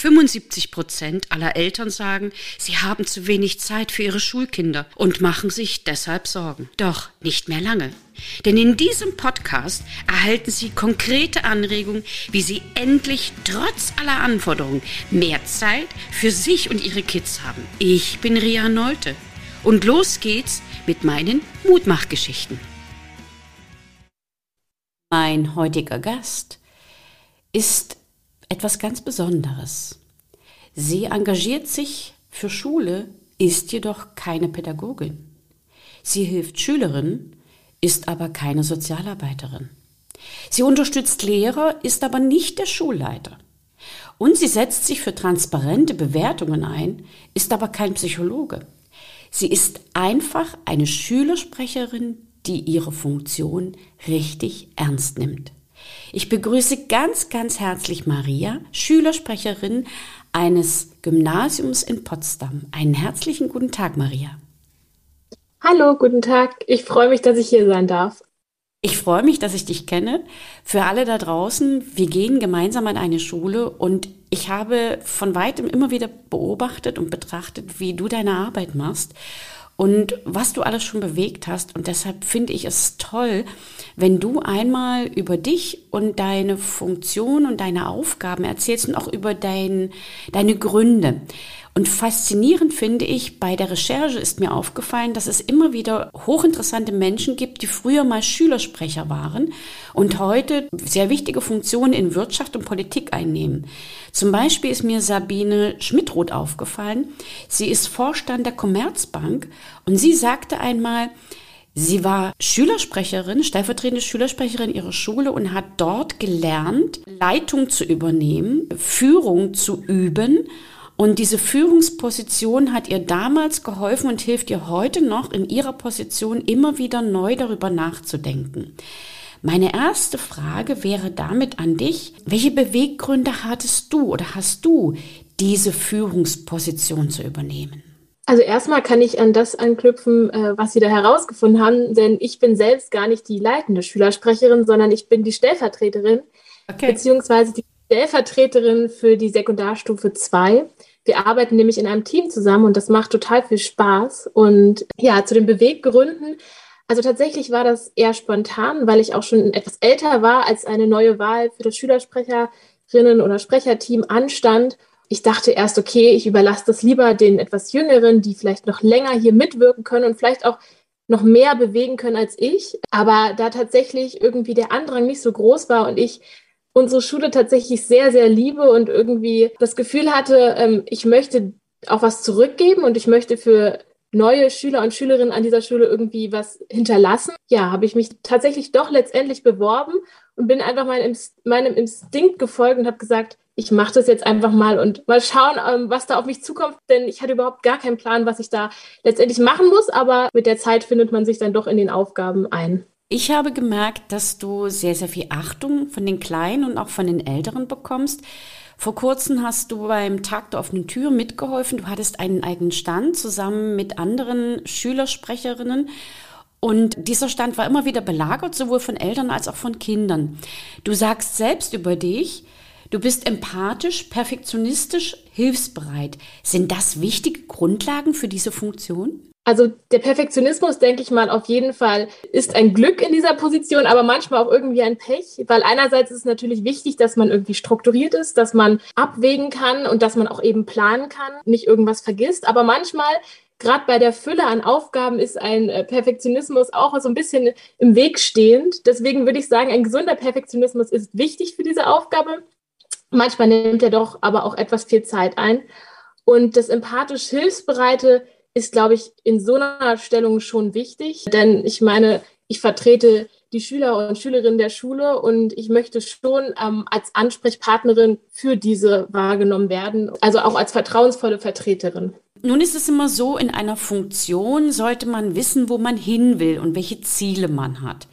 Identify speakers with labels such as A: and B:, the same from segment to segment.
A: 75 Prozent aller Eltern sagen, sie haben zu wenig Zeit für ihre Schulkinder und machen sich deshalb Sorgen. Doch nicht mehr lange. Denn in diesem Podcast erhalten Sie konkrete Anregungen, wie Sie endlich trotz aller Anforderungen mehr Zeit für sich und Ihre Kids haben. Ich bin Ria Neute und los geht's mit meinen Mutmachgeschichten. Mein heutiger Gast ist etwas ganz Besonderes. Sie engagiert sich für Schule, ist jedoch keine Pädagogin. Sie hilft Schülerinnen, ist aber keine Sozialarbeiterin. Sie unterstützt Lehrer, ist aber nicht der Schulleiter. Und sie setzt sich für transparente Bewertungen ein, ist aber kein Psychologe. Sie ist einfach eine Schülersprecherin, die ihre Funktion richtig ernst nimmt. Ich begrüße ganz, ganz herzlich Maria, Schülersprecherin eines Gymnasiums in Potsdam. Einen herzlichen guten Tag, Maria.
B: Hallo, guten Tag. Ich freue mich, dass ich hier sein darf.
A: Ich freue mich, dass ich dich kenne. Für alle da draußen, wir gehen gemeinsam an eine Schule und ich habe von weitem immer wieder beobachtet und betrachtet, wie du deine Arbeit machst und was du alles schon bewegt hast. Und deshalb finde ich es toll, wenn du einmal über dich und deine Funktion und deine Aufgaben erzählst und auch über dein, deine Gründe. Und faszinierend finde ich, bei der Recherche ist mir aufgefallen, dass es immer wieder hochinteressante Menschen gibt, die früher mal Schülersprecher waren und heute sehr wichtige Funktionen in Wirtschaft und Politik einnehmen. Zum Beispiel ist mir Sabine Schmidroth aufgefallen. Sie ist Vorstand der Commerzbank und sie sagte einmal, Sie war Schülersprecherin, stellvertretende Schülersprecherin ihrer Schule und hat dort gelernt, Leitung zu übernehmen, Führung zu üben und diese Führungsposition hat ihr damals geholfen und hilft ihr heute noch in ihrer Position immer wieder neu darüber nachzudenken. Meine erste Frage wäre damit an dich, welche Beweggründe hattest du oder hast du, diese Führungsposition zu übernehmen?
B: Also erstmal kann ich an das anknüpfen, äh, was Sie da herausgefunden haben, denn ich bin selbst gar nicht die leitende Schülersprecherin, sondern ich bin die Stellvertreterin, okay. beziehungsweise die Stellvertreterin für die Sekundarstufe 2. Wir arbeiten nämlich in einem Team zusammen und das macht total viel Spaß. Und ja, zu den Beweggründen. Also tatsächlich war das eher spontan, weil ich auch schon etwas älter war, als eine neue Wahl für das Schülersprecherinnen- oder Sprecherteam anstand. Ich dachte erst, okay, ich überlasse das lieber den etwas Jüngeren, die vielleicht noch länger hier mitwirken können und vielleicht auch noch mehr bewegen können als ich. Aber da tatsächlich irgendwie der Andrang nicht so groß war und ich unsere Schule tatsächlich sehr, sehr liebe und irgendwie das Gefühl hatte, ähm, ich möchte auch was zurückgeben und ich möchte für neue Schüler und Schülerinnen an dieser Schule irgendwie was hinterlassen. Ja, habe ich mich tatsächlich doch letztendlich beworben und bin einfach meinem, meinem Instinkt gefolgt und habe gesagt, ich mache das jetzt einfach mal und mal schauen, ähm, was da auf mich zukommt, denn ich hatte überhaupt gar keinen Plan, was ich da letztendlich machen muss, aber mit der Zeit findet man sich dann doch in den Aufgaben ein.
A: Ich habe gemerkt, dass du sehr, sehr viel Achtung von den Kleinen und auch von den Älteren bekommst. Vor kurzem hast du beim Tag der offenen Tür mitgeholfen. Du hattest einen eigenen Stand zusammen mit anderen Schülersprecherinnen. Und dieser Stand war immer wieder belagert, sowohl von Eltern als auch von Kindern. Du sagst selbst über dich, du bist empathisch, perfektionistisch, hilfsbereit. Sind das wichtige Grundlagen für diese Funktion?
B: Also der Perfektionismus, denke ich mal, auf jeden Fall ist ein Glück in dieser Position, aber manchmal auch irgendwie ein Pech, weil einerseits ist es natürlich wichtig, dass man irgendwie strukturiert ist, dass man abwägen kann und dass man auch eben planen kann, nicht irgendwas vergisst. Aber manchmal gerade bei der Fülle an Aufgaben ist ein äh, Perfektionismus auch so ein bisschen im Weg stehend. Deswegen würde ich sagen, ein gesunder Perfektionismus ist wichtig für diese Aufgabe. Manchmal nimmt er doch aber auch etwas viel Zeit ein. Und das empathisch Hilfsbereite ist, glaube ich, in so einer Stellung schon wichtig. Denn ich meine, ich vertrete die Schüler und Schülerinnen der Schule und ich möchte schon ähm, als Ansprechpartnerin für diese wahrgenommen werden, also auch als vertrauensvolle Vertreterin.
A: Nun ist es immer so, in einer Funktion sollte man wissen, wo man hin will und welche Ziele man hat.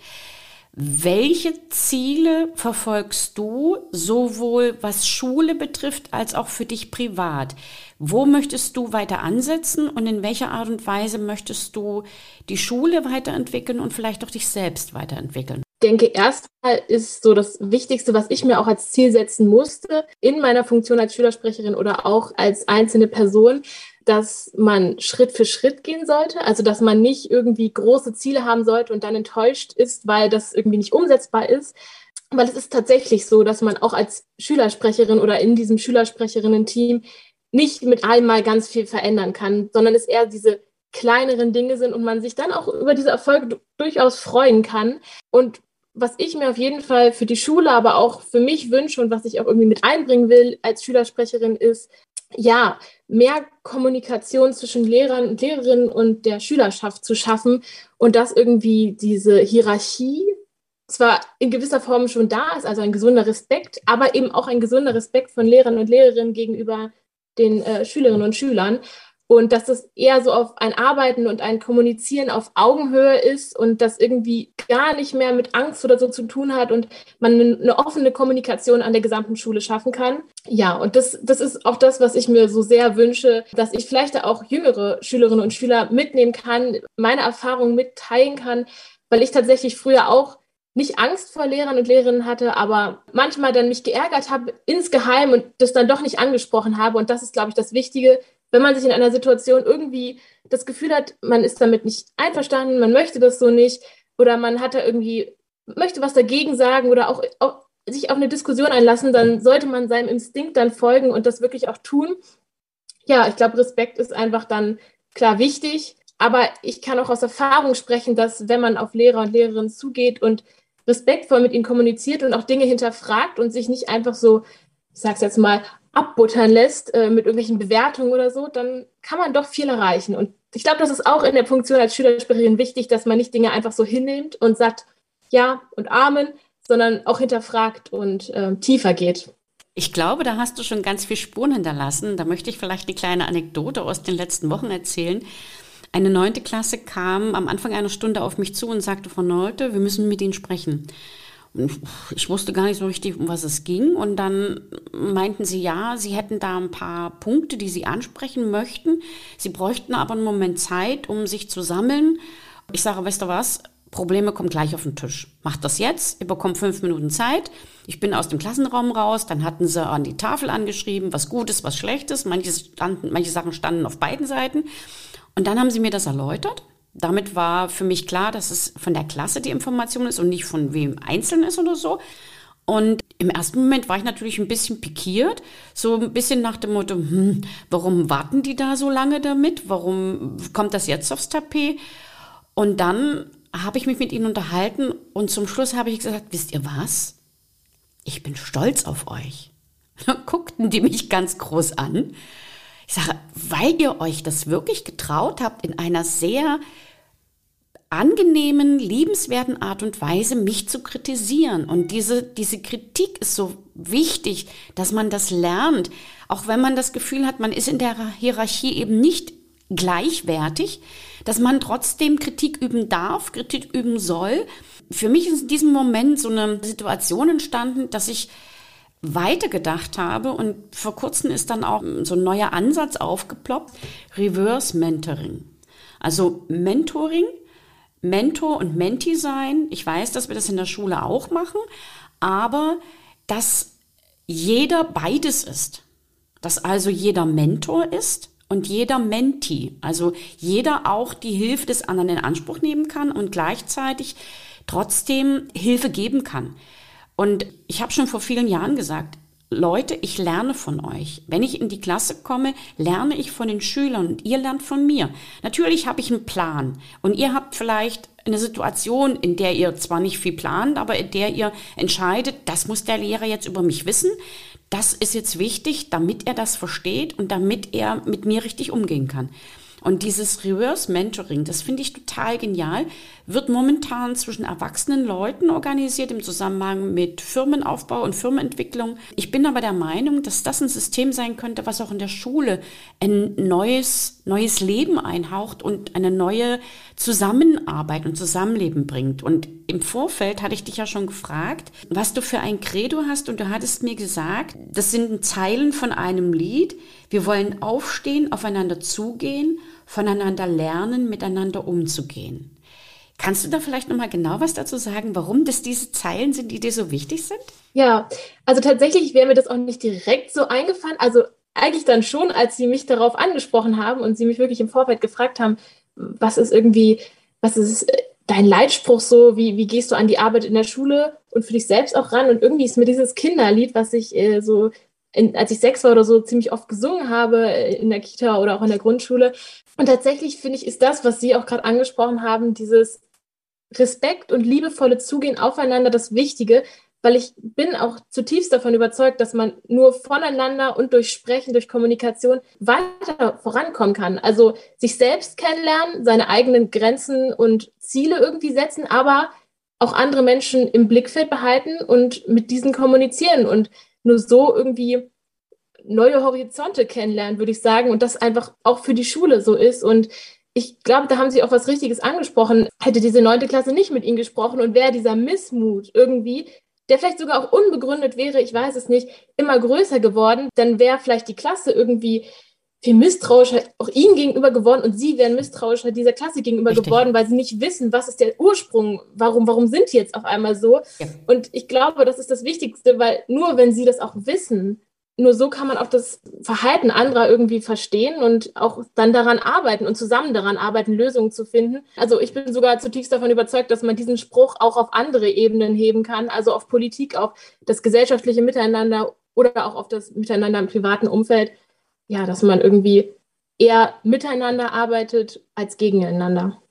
A: Welche Ziele verfolgst du sowohl was Schule betrifft als auch für dich privat? Wo möchtest du weiter ansetzen und in welcher Art und Weise möchtest du die Schule weiterentwickeln und vielleicht auch dich selbst weiterentwickeln?
B: denke, erstmal ist so das Wichtigste, was ich mir auch als Ziel setzen musste, in meiner Funktion als Schülersprecherin oder auch als einzelne Person, dass man Schritt für Schritt gehen sollte. Also, dass man nicht irgendwie große Ziele haben sollte und dann enttäuscht ist, weil das irgendwie nicht umsetzbar ist. Weil es ist tatsächlich so, dass man auch als Schülersprecherin oder in diesem Schülersprecherinnen-Team nicht mit einmal ganz viel verändern kann, sondern es eher diese kleineren Dinge sind und man sich dann auch über diese Erfolge durchaus freuen kann. Und was ich mir auf jeden Fall für die Schule, aber auch für mich wünsche und was ich auch irgendwie mit einbringen will als Schülersprecherin ist, ja, mehr Kommunikation zwischen Lehrern und Lehrerinnen und der Schülerschaft zu schaffen und dass irgendwie diese Hierarchie zwar in gewisser Form schon da ist, also ein gesunder Respekt, aber eben auch ein gesunder Respekt von Lehrern und Lehrerinnen gegenüber den äh, Schülerinnen und Schülern und dass das eher so auf ein Arbeiten und ein Kommunizieren auf Augenhöhe ist und das irgendwie gar nicht mehr mit Angst oder so zu tun hat und man eine, offene Kommunikation an der gesamten Schule schaffen kann. Ja, und das, das ist auch das, was ich mir so sehr wünsche, dass ich vielleicht auch jüngere Schülerinnen und Schüler mitnehmen kann, meine Erfahrungen mitteilen kann, weil ich tatsächlich früher auch nicht Angst vor Lehrern und Lehrerinnen hatte, aber manchmal dann mich geärgert habe insgeheim und das dann doch nicht angesprochen habe. Und das ist, glaube ich, das Wichtige, wenn man sich in einer Situation irgendwie das Gefühl hat, man ist damit nicht einverstanden, man möchte das so nicht oder man hat da irgendwie, möchte was dagegen sagen oder auch, auch sich auf eine Diskussion einlassen, dann sollte man seinem Instinkt dann folgen und das wirklich auch tun. Ja, ich glaube, Respekt ist einfach dann klar wichtig, aber ich kann auch aus Erfahrung sprechen, dass wenn man auf Lehrer und Lehrerinnen zugeht und respektvoll mit ihnen kommuniziert und auch Dinge hinterfragt und sich nicht einfach so, ich sag's jetzt mal, abbuttern lässt äh, mit irgendwelchen Bewertungen oder so, dann kann man doch viel erreichen. Und ich glaube, das ist auch in der Funktion als Schülersprecherin wichtig, dass man nicht Dinge einfach so hinnimmt und sagt Ja und Amen, sondern auch hinterfragt und äh, tiefer geht.
A: Ich glaube, da hast du schon ganz viel Spuren hinterlassen. Da möchte ich vielleicht eine kleine Anekdote aus den letzten Wochen erzählen. Eine neunte Klasse kam am Anfang einer Stunde auf mich zu und sagte, Frau Nolte, wir müssen mit Ihnen sprechen. Ich wusste gar nicht so richtig, um was es ging. Und dann meinten sie, ja, sie hätten da ein paar Punkte, die sie ansprechen möchten. Sie bräuchten aber einen Moment Zeit, um sich zu sammeln. Ich sage, weißt du was? Probleme kommen gleich auf den Tisch. Macht das jetzt, ihr bekommt fünf Minuten Zeit. Ich bin aus dem Klassenraum raus, dann hatten sie an die Tafel angeschrieben, was Gutes, was Schlechtes. Manche, standen, manche Sachen standen auf beiden Seiten. Und dann haben sie mir das erläutert damit war für mich klar, dass es von der Klasse die Information ist und nicht von wem einzeln ist oder so. Und im ersten Moment war ich natürlich ein bisschen pikiert, so ein bisschen nach dem Motto, hm, warum warten die da so lange damit? Warum kommt das jetzt aufs Tapet? Und dann habe ich mich mit ihnen unterhalten und zum Schluss habe ich gesagt, wisst ihr was? Ich bin stolz auf euch. Da guckten die mich ganz groß an. Ich sage, weil ihr euch das wirklich getraut habt, in einer sehr angenehmen, liebenswerten Art und Weise mich zu kritisieren. Und diese, diese Kritik ist so wichtig, dass man das lernt. Auch wenn man das Gefühl hat, man ist in der Hierarchie eben nicht gleichwertig, dass man trotzdem Kritik üben darf, Kritik üben soll. Für mich ist in diesem Moment so eine Situation entstanden, dass ich weitergedacht habe und vor kurzem ist dann auch so ein neuer Ansatz aufgeploppt, Reverse Mentoring. Also Mentoring Mentor und Menti sein. Ich weiß, dass wir das in der Schule auch machen, aber dass jeder beides ist. Dass also jeder Mentor ist und jeder Menti. Also jeder auch die Hilfe des anderen in Anspruch nehmen kann und gleichzeitig trotzdem Hilfe geben kann. Und ich habe schon vor vielen Jahren gesagt, Leute, ich lerne von euch. Wenn ich in die Klasse komme, lerne ich von den Schülern und ihr lernt von mir. Natürlich habe ich einen Plan und ihr habt vielleicht eine Situation, in der ihr zwar nicht viel plant, aber in der ihr entscheidet, das muss der Lehrer jetzt über mich wissen. Das ist jetzt wichtig, damit er das versteht und damit er mit mir richtig umgehen kann. Und dieses Reverse Mentoring, das finde ich total genial, wird momentan zwischen erwachsenen Leuten organisiert im Zusammenhang mit Firmenaufbau und Firmenentwicklung. Ich bin aber der Meinung, dass das ein System sein könnte, was auch in der Schule ein neues, neues Leben einhaucht und eine neue Zusammenarbeit und Zusammenleben bringt. Und im Vorfeld hatte ich dich ja schon gefragt, was du für ein Credo hast und du hattest mir gesagt, das sind Zeilen von einem Lied. Wir wollen aufstehen, aufeinander zugehen, voneinander lernen, miteinander umzugehen. Kannst du da vielleicht nochmal genau was dazu sagen, warum das diese Zeilen sind, die dir so wichtig sind?
B: Ja, also tatsächlich wäre mir das auch nicht direkt so eingefallen. Also eigentlich dann schon, als sie mich darauf angesprochen haben und sie mich wirklich im Vorfeld gefragt haben, was ist irgendwie, was ist dein Leitspruch so, wie, wie gehst du an die Arbeit in der Schule und für dich selbst auch ran? Und irgendwie ist mir dieses Kinderlied, was ich äh, so, in, als ich sechs war oder so, ziemlich oft gesungen habe äh, in der Kita oder auch in der Grundschule. Und tatsächlich finde ich, ist das, was Sie auch gerade angesprochen haben, dieses Respekt und liebevolle Zugehen aufeinander das Wichtige, weil ich bin auch zutiefst davon überzeugt, dass man nur voneinander und durch Sprechen, durch Kommunikation weiter vorankommen kann. Also sich selbst kennenlernen, seine eigenen Grenzen und Ziele irgendwie setzen, aber auch andere Menschen im Blickfeld behalten und mit diesen kommunizieren und nur so irgendwie neue Horizonte kennenlernen, würde ich sagen, und das einfach auch für die Schule so ist und ich glaube, da haben Sie auch was Richtiges angesprochen. Hätte diese neunte Klasse nicht mit Ihnen gesprochen und wäre dieser Missmut irgendwie, der vielleicht sogar auch unbegründet wäre, ich weiß es nicht, immer größer geworden, dann wäre vielleicht die Klasse irgendwie viel misstrauischer auch Ihnen gegenüber geworden und Sie wären misstrauischer dieser Klasse gegenüber Richtig. geworden, weil Sie nicht wissen, was ist der Ursprung, warum, warum sind die jetzt auf einmal so? Ja. Und ich glaube, das ist das Wichtigste, weil nur wenn Sie das auch wissen, nur so kann man auch das Verhalten anderer irgendwie verstehen und auch dann daran arbeiten und zusammen daran arbeiten, Lösungen zu finden. Also ich bin sogar zutiefst davon überzeugt, dass man diesen Spruch auch auf andere Ebenen heben kann, also auf Politik, auf das gesellschaftliche Miteinander oder auch auf das Miteinander im privaten Umfeld. Ja, dass man irgendwie eher miteinander arbeitet als gegeneinander.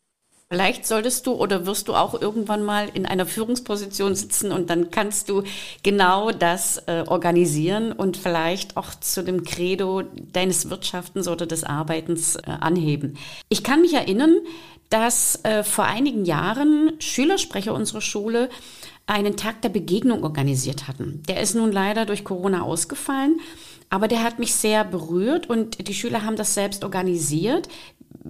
A: Vielleicht solltest du oder wirst du auch irgendwann mal in einer Führungsposition sitzen und dann kannst du genau das äh, organisieren und vielleicht auch zu dem Credo deines Wirtschaftens oder des Arbeitens äh, anheben. Ich kann mich erinnern, dass äh, vor einigen Jahren Schülersprecher unserer Schule einen Tag der Begegnung organisiert hatten. Der ist nun leider durch Corona ausgefallen. Aber der hat mich sehr berührt und die Schüler haben das selbst organisiert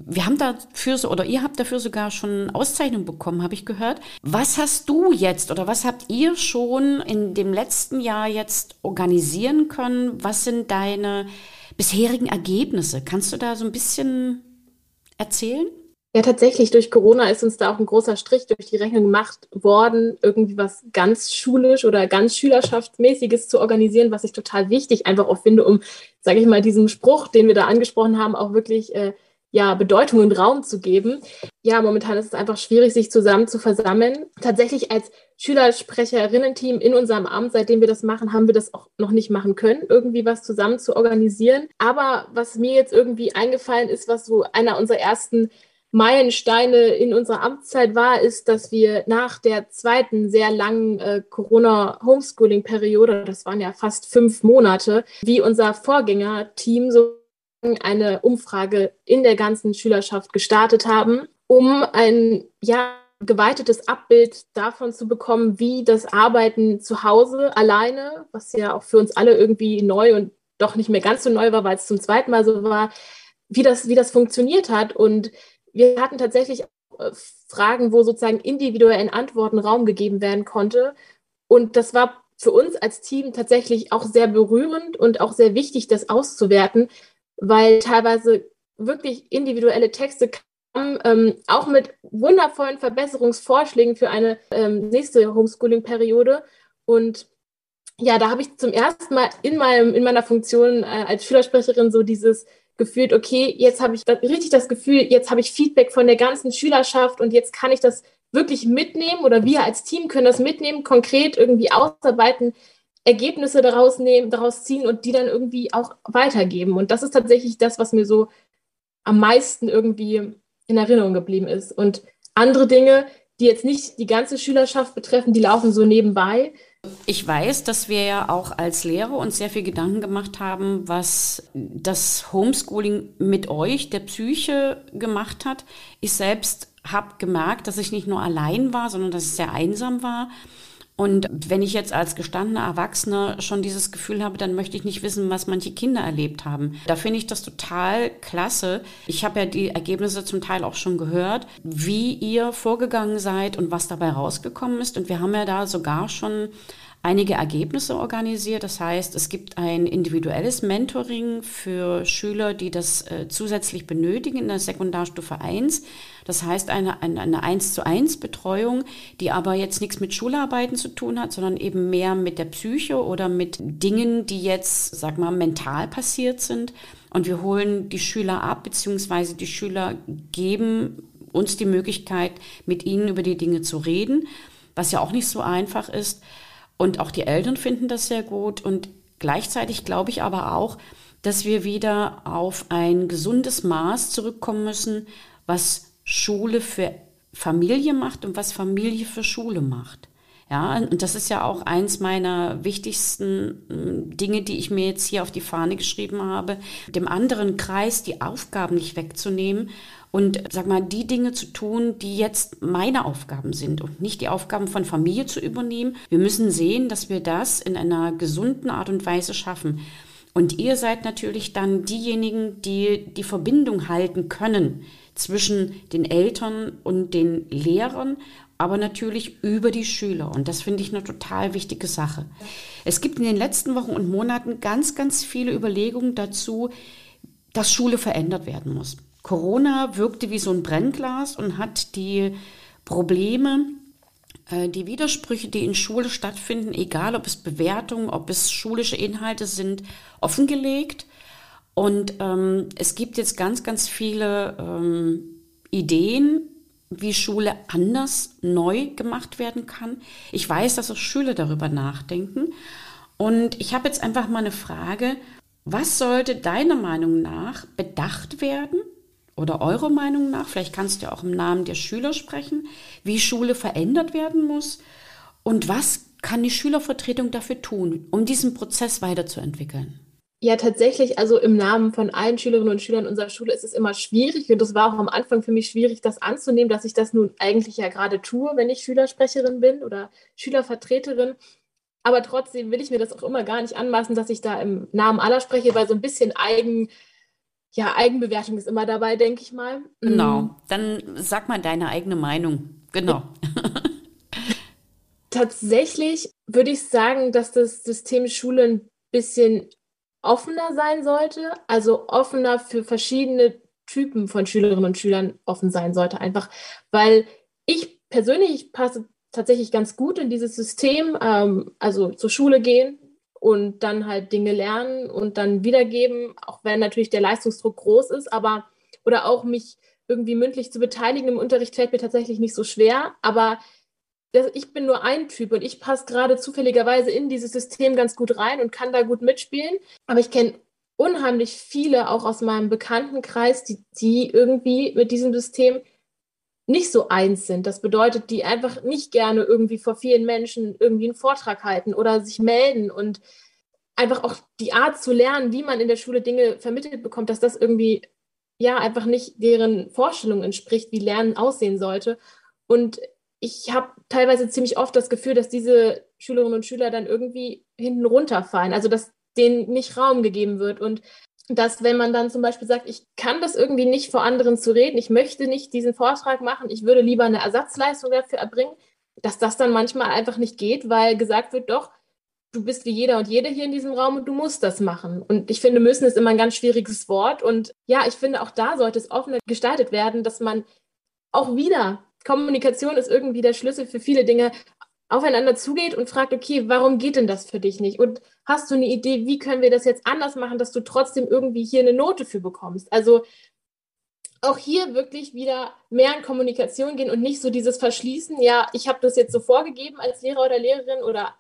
A: wir haben dafür oder ihr habt dafür sogar schon Auszeichnung bekommen, habe ich gehört. Was hast du jetzt oder was habt ihr schon in dem letzten Jahr jetzt organisieren können? Was sind deine bisherigen Ergebnisse? Kannst du da so ein bisschen erzählen?
B: Ja, tatsächlich, durch Corona ist uns da auch ein großer Strich durch die Rechnung gemacht worden, irgendwie was ganz schulisch oder ganz schülerschaftsmäßiges zu organisieren, was ich total wichtig einfach auch finde, um, sage ich mal, diesem Spruch, den wir da angesprochen haben, auch wirklich äh, ja, Bedeutung und Raum zu geben. Ja, momentan ist es einfach schwierig, sich zusammen zu versammeln. Tatsächlich als Schülersprecherinnen-Team in unserem Amt, seitdem wir das machen, haben wir das auch noch nicht machen können, irgendwie was zusammen zu organisieren. Aber was mir jetzt irgendwie eingefallen ist, was so einer unserer ersten Meilensteine in unserer Amtszeit war, ist, dass wir nach der zweiten sehr langen äh, Corona-Homeschooling-Periode, das waren ja fast fünf Monate, wie unser Vorgängerteam so eine Umfrage in der ganzen Schülerschaft gestartet haben, um ein ja, geweitetes Abbild davon zu bekommen, wie das Arbeiten zu Hause alleine, was ja auch für uns alle irgendwie neu und doch nicht mehr ganz so neu war, weil es zum zweiten Mal so war, wie das, wie das funktioniert hat. Und wir hatten tatsächlich äh, Fragen, wo sozusagen individuellen Antworten Raum gegeben werden konnte. Und das war für uns als Team tatsächlich auch sehr berührend und auch sehr wichtig, das auszuwerten, weil teilweise wirklich individuelle Texte kamen, ähm, auch mit wundervollen Verbesserungsvorschlägen für eine ähm, nächste Homeschooling-Periode. Und ja, da habe ich zum ersten Mal in, meinem, in meiner Funktion äh, als Schülersprecherin so dieses gefühlt, okay, jetzt habe ich da richtig das Gefühl, jetzt habe ich Feedback von der ganzen Schülerschaft und jetzt kann ich das wirklich mitnehmen oder wir als Team können das mitnehmen, konkret irgendwie ausarbeiten, Ergebnisse daraus nehmen, daraus ziehen und die dann irgendwie auch weitergeben. Und das ist tatsächlich das, was mir so am meisten irgendwie in Erinnerung geblieben ist. Und andere Dinge, die jetzt nicht die ganze Schülerschaft betreffen, die laufen so nebenbei.
A: Ich weiß, dass wir ja auch als Lehrer uns sehr viel Gedanken gemacht haben, was das Homeschooling mit euch, der Psyche, gemacht hat. Ich selbst habe gemerkt, dass ich nicht nur allein war, sondern dass ich sehr einsam war. Und wenn ich jetzt als gestandener Erwachsener schon dieses Gefühl habe, dann möchte ich nicht wissen, was manche Kinder erlebt haben. Da finde ich das total klasse. Ich habe ja die Ergebnisse zum Teil auch schon gehört, wie ihr vorgegangen seid und was dabei rausgekommen ist. Und wir haben ja da sogar schon einige Ergebnisse organisiert. Das heißt, es gibt ein individuelles Mentoring für Schüler, die das äh, zusätzlich benötigen in der Sekundarstufe 1. Das heißt, eine, eine, eine 1 zu 1 Betreuung, die aber jetzt nichts mit Schularbeiten zu tun hat, sondern eben mehr mit der Psyche oder mit Dingen, die jetzt, sag mal, mental passiert sind. Und wir holen die Schüler ab, beziehungsweise die Schüler geben uns die Möglichkeit, mit ihnen über die Dinge zu reden, was ja auch nicht so einfach ist. Und auch die Eltern finden das sehr gut. Und gleichzeitig glaube ich aber auch, dass wir wieder auf ein gesundes Maß zurückkommen müssen, was Schule für Familie macht und was Familie für Schule macht. Ja, und das ist ja auch eins meiner wichtigsten hm, Dinge, die ich mir jetzt hier auf die Fahne geschrieben habe, dem anderen Kreis die Aufgaben nicht wegzunehmen und sag mal, die Dinge zu tun, die jetzt meine Aufgaben sind und nicht die Aufgaben von Familie zu übernehmen. Wir müssen sehen, dass wir das in einer gesunden Art und Weise schaffen. Und ihr seid natürlich dann diejenigen, die die Verbindung halten können zwischen den Eltern und den Lehrern, aber natürlich über die Schüler. Und das finde ich eine total wichtige Sache. Es gibt in den letzten Wochen und Monaten ganz, ganz viele Überlegungen dazu, dass Schule verändert werden muss. Corona wirkte wie so ein Brennglas und hat die Probleme, äh, die Widersprüche, die in Schule stattfinden, egal ob es Bewertungen, ob es schulische Inhalte sind, offengelegt. Und ähm, es gibt jetzt ganz, ganz viele ähm, Ideen, wie Schule anders neu gemacht werden kann. Ich weiß, dass auch Schüler darüber nachdenken. Und ich habe jetzt einfach mal eine Frage. Was sollte deiner Meinung nach bedacht werden oder eurer Meinung nach, vielleicht kannst du auch im Namen der Schüler sprechen, wie Schule verändert werden muss und was kann die Schülervertretung dafür tun, um diesen Prozess weiterzuentwickeln?
B: Ja, tatsächlich, also im Namen von allen Schülerinnen und Schülern unserer Schule ist es immer schwierig und es war auch am Anfang für mich schwierig, das anzunehmen, dass ich das nun eigentlich ja gerade tue, wenn ich Schülersprecherin bin oder Schülervertreterin. Aber trotzdem will ich mir das auch immer gar nicht anmaßen, dass ich da im Namen aller spreche, weil so ein bisschen eigen, ja, Eigenbewertung ist immer dabei, denke ich mal.
A: Genau. Mm. Dann sag mal deine eigene Meinung. Genau.
B: Tatsächlich würde ich sagen, dass das System Schule ein bisschen offener sein sollte, also offener für verschiedene Typen von Schülerinnen und Schülern offen sein sollte, einfach weil ich persönlich passe tatsächlich ganz gut in dieses System, ähm, also zur Schule gehen, und dann halt Dinge lernen und dann wiedergeben, auch wenn natürlich der Leistungsdruck groß ist, aber oder auch mich irgendwie mündlich zu beteiligen im Unterricht fällt mir tatsächlich nicht so schwer, aber das, ich bin nur ein Typ und ich passe gerade zufälligerweise in dieses System ganz gut rein und kann da gut mitspielen, aber ich kenne unheimlich viele auch aus meinem Bekanntenkreis, die, die irgendwie mit diesem System nicht so eins sind. Das bedeutet, die einfach nicht gerne irgendwie vor vielen Menschen irgendwie einen Vortrag halten oder sich melden und einfach auch die Art zu lernen, wie man in der Schule Dinge vermittelt bekommt, dass das irgendwie ja einfach nicht deren Vorstellung entspricht, wie Lernen aussehen sollte. Und ich habe teilweise ziemlich oft das Gefühl, dass diese Schülerinnen und Schüler dann irgendwie hinten runterfallen, also dass denen nicht Raum gegeben wird und dass wenn man dann zum Beispiel sagt, ich kann das irgendwie nicht vor anderen zu reden, ich möchte nicht diesen Vortrag machen, ich würde lieber eine Ersatzleistung dafür erbringen, dass das dann manchmal einfach nicht geht, weil gesagt wird, doch, du bist wie jeder und jede hier in diesem Raum und du musst das machen. Und ich finde, müssen ist immer ein ganz schwieriges Wort. Und ja, ich finde, auch da sollte es offener gestaltet werden, dass man auch wieder, Kommunikation ist irgendwie der Schlüssel für viele Dinge, aufeinander zugeht und fragt, okay, warum geht denn das für dich nicht? Und hast du eine Idee, wie können wir das jetzt anders machen, dass du trotzdem irgendwie hier eine Note für bekommst? Also auch hier wirklich wieder mehr in Kommunikation gehen und nicht so dieses Verschließen, ja, ich habe das jetzt so vorgegeben als Lehrer oder Lehrerin oder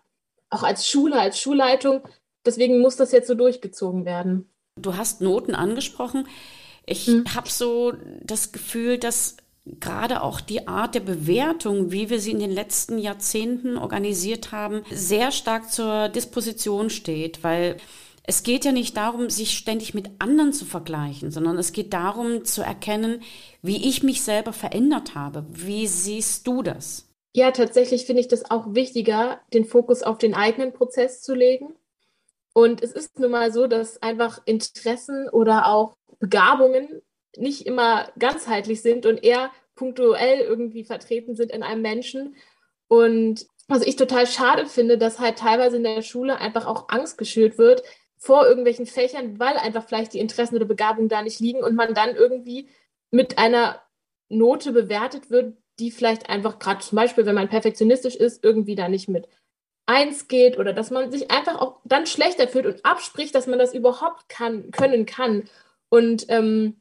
B: auch als Schule, als Schulleitung, deswegen muss das jetzt so durchgezogen werden.
A: Du hast Noten angesprochen. Ich hm. habe so das Gefühl, dass gerade auch die Art der Bewertung, wie wir sie in den letzten Jahrzehnten organisiert haben, sehr stark zur Disposition steht, weil es geht ja nicht darum, sich ständig mit anderen zu vergleichen, sondern es geht darum zu erkennen, wie ich mich selber verändert habe. Wie siehst du das?
B: Ja, tatsächlich finde ich das auch wichtiger, den Fokus auf den eigenen Prozess zu legen. Und es ist nun mal so, dass einfach Interessen oder auch Begabungen nicht immer ganzheitlich sind und eher punktuell irgendwie vertreten sind in einem Menschen. Und was ich total schade finde, dass halt teilweise in der Schule einfach auch Angst geschürt wird vor irgendwelchen Fächern, weil einfach vielleicht die Interessen oder Begabungen da nicht liegen und man dann irgendwie mit einer Note bewertet wird, die vielleicht einfach gerade zum Beispiel, wenn man perfektionistisch ist, irgendwie da nicht mit eins geht oder dass man sich einfach auch dann schlechter fühlt und abspricht, dass man das überhaupt kann, können kann. Und ähm,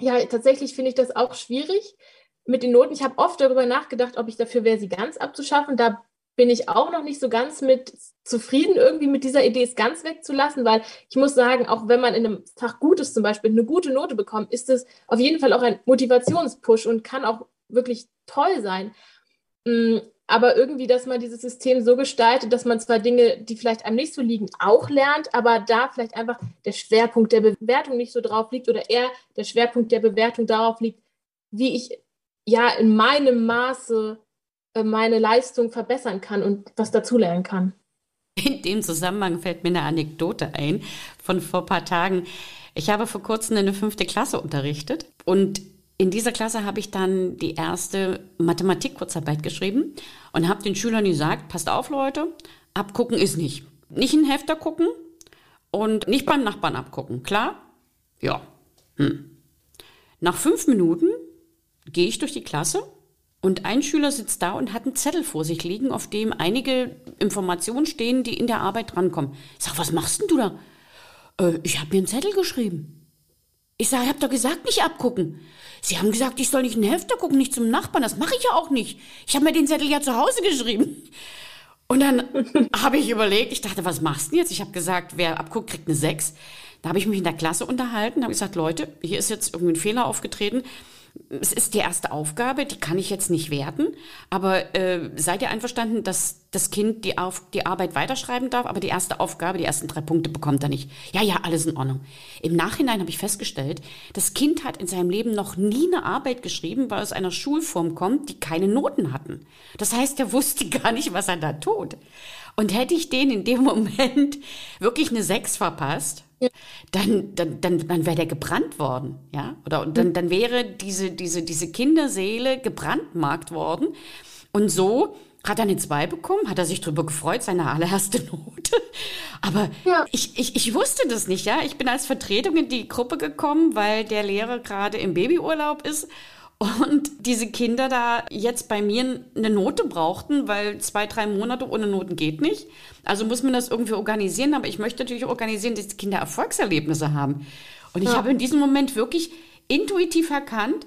B: ja, tatsächlich finde ich das auch schwierig mit den Noten. Ich habe oft darüber nachgedacht, ob ich dafür wäre, sie ganz abzuschaffen. Da bin ich auch noch nicht so ganz mit zufrieden, irgendwie mit dieser Idee, es ganz wegzulassen, weil ich muss sagen, auch wenn man in einem Fach gut ist, zum Beispiel eine gute Note bekommt, ist es auf jeden Fall auch ein Motivationspush und kann auch wirklich toll sein. Aber irgendwie, dass man dieses System so gestaltet, dass man zwar Dinge, die vielleicht einem nicht so liegen, auch lernt, aber da vielleicht einfach der Schwerpunkt der Bewertung nicht so drauf liegt oder eher der Schwerpunkt der Bewertung darauf liegt, wie ich ja in meinem Maße äh, meine Leistung verbessern kann und was dazulernen kann.
A: In dem Zusammenhang fällt mir eine Anekdote ein von vor ein paar Tagen. Ich habe vor kurzem eine fünfte Klasse unterrichtet und in dieser Klasse habe ich dann die erste Mathematik-Kurzarbeit geschrieben und habe den Schülern gesagt, passt auf Leute, abgucken ist nicht. Nicht in Hefter gucken und nicht beim Nachbarn abgucken, klar? Ja. Hm. Nach fünf Minuten gehe ich durch die Klasse und ein Schüler sitzt da und hat einen Zettel vor sich liegen, auf dem einige Informationen stehen, die in der Arbeit drankommen. Ich sag, was machst denn du da? Äh, ich habe mir einen Zettel geschrieben. Ich sage, ich habe doch gesagt, nicht abgucken. Sie haben gesagt, ich soll nicht in den Hefter gucken, nicht zum Nachbarn. Das mache ich ja auch nicht. Ich habe mir den Zettel ja zu Hause geschrieben. Und dann habe ich überlegt, ich dachte, was machst du jetzt? Ich habe gesagt, wer abguckt, kriegt eine 6. Da habe ich mich in der Klasse unterhalten, habe gesagt, Leute, hier ist jetzt irgendwie ein Fehler aufgetreten es ist die erste Aufgabe, die kann ich jetzt nicht werten, aber äh, seid ihr einverstanden, dass das Kind die, Auf die Arbeit weiterschreiben darf, aber die erste Aufgabe, die ersten drei Punkte bekommt er nicht? Ja, ja, alles in Ordnung. Im Nachhinein habe ich festgestellt, das Kind hat in seinem Leben noch nie eine Arbeit geschrieben, weil es aus einer Schulform kommt, die keine Noten hatten. Das heißt, er wusste gar nicht, was er da tut. Und hätte ich den in dem Moment wirklich eine Sechs verpasst. Dann, dann, dann, dann wäre der gebrannt worden, ja, oder und dann, dann wäre diese, diese, diese Kinderseele gebrandmarkt worden. Und so hat er eine zwei bekommen, hat er sich darüber gefreut, seine allererste Note. Aber ja. ich, ich, ich wusste das nicht, ja. Ich bin als Vertretung in die Gruppe gekommen, weil der Lehrer gerade im Babyurlaub ist und diese Kinder da jetzt bei mir eine Note brauchten, weil zwei, drei Monate ohne Noten geht nicht. Also muss man das irgendwie organisieren, aber ich möchte natürlich organisieren, dass die Kinder Erfolgserlebnisse haben. Und ich ja. habe in diesem Moment wirklich intuitiv erkannt,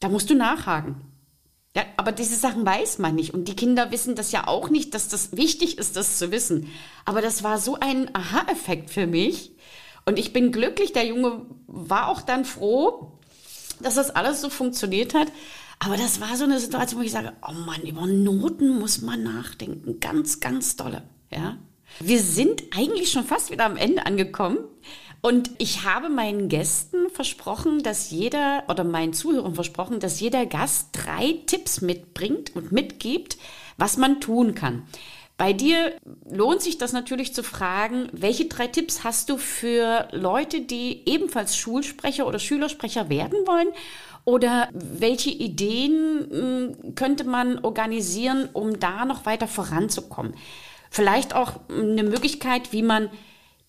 A: da musst du nachhaken. Ja, aber diese Sachen weiß man nicht. Und die Kinder wissen das ja auch nicht, dass das wichtig ist, das zu wissen. Aber das war so ein Aha-Effekt für mich. Und ich bin glücklich. Der Junge war auch dann froh, dass das alles so funktioniert hat. Aber das war so eine Situation, wo ich sage, oh Mann, über Noten muss man nachdenken. Ganz, ganz tolle. Ja. Wir sind eigentlich schon fast wieder am Ende angekommen. Und ich habe meinen Gästen versprochen, dass jeder oder meinen Zuhörern versprochen, dass jeder Gast drei Tipps mitbringt und mitgibt, was man tun kann. Bei dir lohnt sich das natürlich zu fragen, welche drei Tipps hast du für Leute, die ebenfalls Schulsprecher oder Schülersprecher werden wollen? Oder welche Ideen hm, könnte man organisieren, um da noch weiter voranzukommen? Vielleicht auch eine Möglichkeit, wie man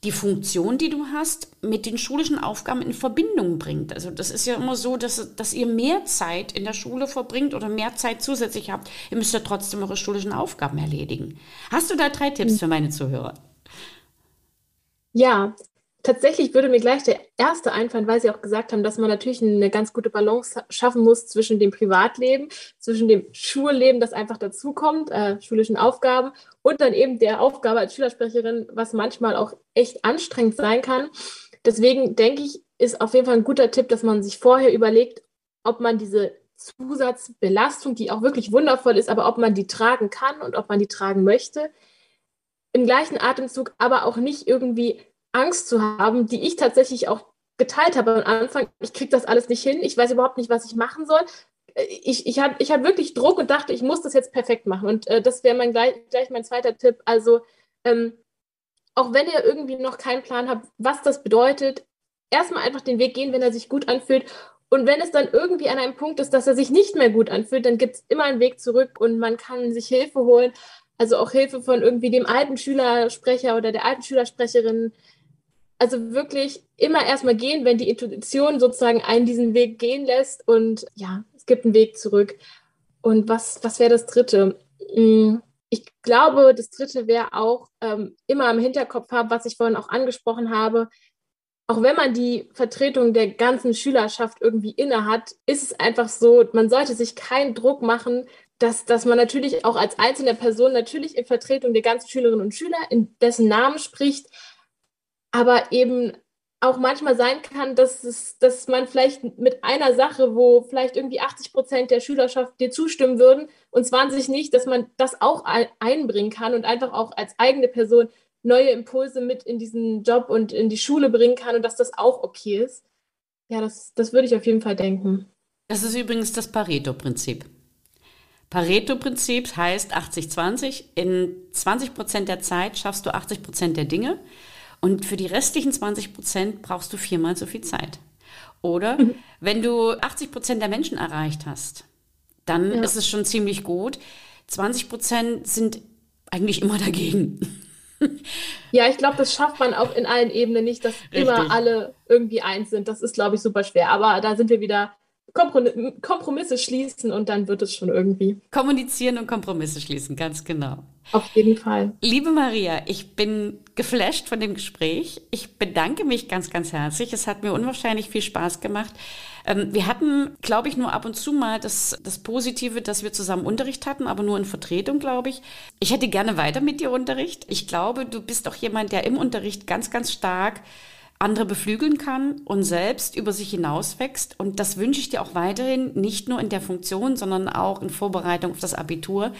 A: die Funktion, die du hast, mit den schulischen Aufgaben in Verbindung bringt. Also das ist ja immer so, dass, dass ihr mehr Zeit in der Schule verbringt oder mehr Zeit zusätzlich habt. Ihr müsst ja trotzdem eure schulischen Aufgaben erledigen. Hast du da drei Tipps hm. für meine Zuhörer?
B: Ja, tatsächlich würde mir gleich der erste einfallen, weil Sie auch gesagt haben, dass man natürlich eine ganz gute Balance schaffen muss zwischen dem Privatleben, zwischen dem Schulleben, das einfach dazukommt, äh, schulischen Aufgaben und dann eben der Aufgabe als Schülersprecherin, was manchmal auch echt anstrengend sein kann. Deswegen denke ich, ist auf jeden Fall ein guter Tipp, dass man sich vorher überlegt, ob man diese Zusatzbelastung, die auch wirklich wundervoll ist, aber ob man die tragen kann und ob man die tragen möchte. Im gleichen Atemzug aber auch nicht irgendwie Angst zu haben, die ich tatsächlich auch geteilt habe am Anfang. Ich kriege das alles nicht hin. Ich weiß überhaupt nicht, was ich machen soll. Ich, ich hatte ich hab wirklich Druck und dachte, ich muss das jetzt perfekt machen. Und äh, das wäre gleich, gleich mein zweiter Tipp. Also, ähm, auch wenn ihr irgendwie noch keinen Plan habt, was das bedeutet, erstmal einfach den Weg gehen, wenn er sich gut anfühlt. Und wenn es dann irgendwie an einem Punkt ist, dass er sich nicht mehr gut anfühlt, dann gibt es immer einen Weg zurück und man kann sich Hilfe holen. Also auch Hilfe von irgendwie dem alten Schülersprecher oder der alten Schülersprecherin. Also wirklich immer erstmal gehen, wenn die Intuition sozusagen einen diesen Weg gehen lässt und ja, gibt einen Weg zurück. Und was, was wäre das Dritte? Hm, ich glaube, das Dritte wäre auch ähm, immer im Hinterkopf haben, was ich vorhin auch angesprochen habe, auch wenn man die Vertretung der ganzen Schülerschaft irgendwie inne hat, ist es einfach so, man sollte sich keinen Druck machen, dass, dass man natürlich auch als einzelne Person natürlich in Vertretung der ganzen Schülerinnen und Schüler in dessen Namen spricht, aber eben auch manchmal sein kann, dass, es, dass man vielleicht mit einer Sache, wo vielleicht irgendwie 80 Prozent der Schülerschaft dir zustimmen würden und 20 nicht, dass man das auch einbringen kann und einfach auch als eigene Person neue Impulse mit in diesen Job und in die Schule bringen kann und dass das auch okay ist. Ja, das, das würde ich auf jeden Fall denken.
A: Das ist übrigens das Pareto-Prinzip. Pareto-Prinzip heißt 80-20. In 20 Prozent der Zeit schaffst du 80 Prozent der Dinge und für die restlichen 20 Prozent brauchst du viermal so viel Zeit. Oder mhm. wenn du 80 Prozent der Menschen erreicht hast, dann ja. ist es schon ziemlich gut. 20 Prozent sind eigentlich immer dagegen.
B: Ja, ich glaube, das schafft man auch in allen Ebenen nicht, dass Richtig. immer alle irgendwie eins sind. Das ist, glaube ich, super schwer. Aber da sind wir wieder Kompromisse schließen und dann wird es schon irgendwie.
A: Kommunizieren und Kompromisse schließen, ganz genau.
B: Auf jeden Fall.
A: Liebe Maria, ich bin geflasht von dem Gespräch. Ich bedanke mich ganz, ganz herzlich. Es hat mir unwahrscheinlich viel Spaß gemacht. Ähm, wir hatten, glaube ich, nur ab und zu mal das, das Positive, dass wir zusammen Unterricht hatten, aber nur in Vertretung, glaube ich. Ich hätte gerne weiter mit dir Unterricht. Ich glaube, du bist auch jemand, der im Unterricht ganz, ganz stark andere beflügeln kann und selbst über sich hinauswächst. Und das wünsche ich dir auch weiterhin, nicht nur in der Funktion, sondern auch in Vorbereitung auf das Abitur.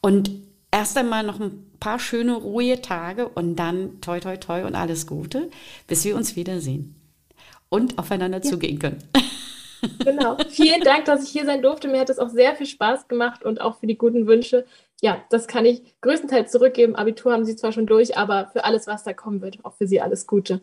A: Und erst einmal noch ein paar schöne, ruhige Tage und dann toi, toi, toi und alles Gute, bis wir uns wiedersehen und aufeinander ja. zugehen können.
B: Genau. Vielen Dank, dass ich hier sein durfte. Mir hat es auch sehr viel Spaß gemacht und auch für die guten Wünsche. Ja, das kann ich größtenteils zurückgeben. Abitur haben Sie zwar schon durch, aber für alles, was da kommen wird, auch für Sie alles Gute.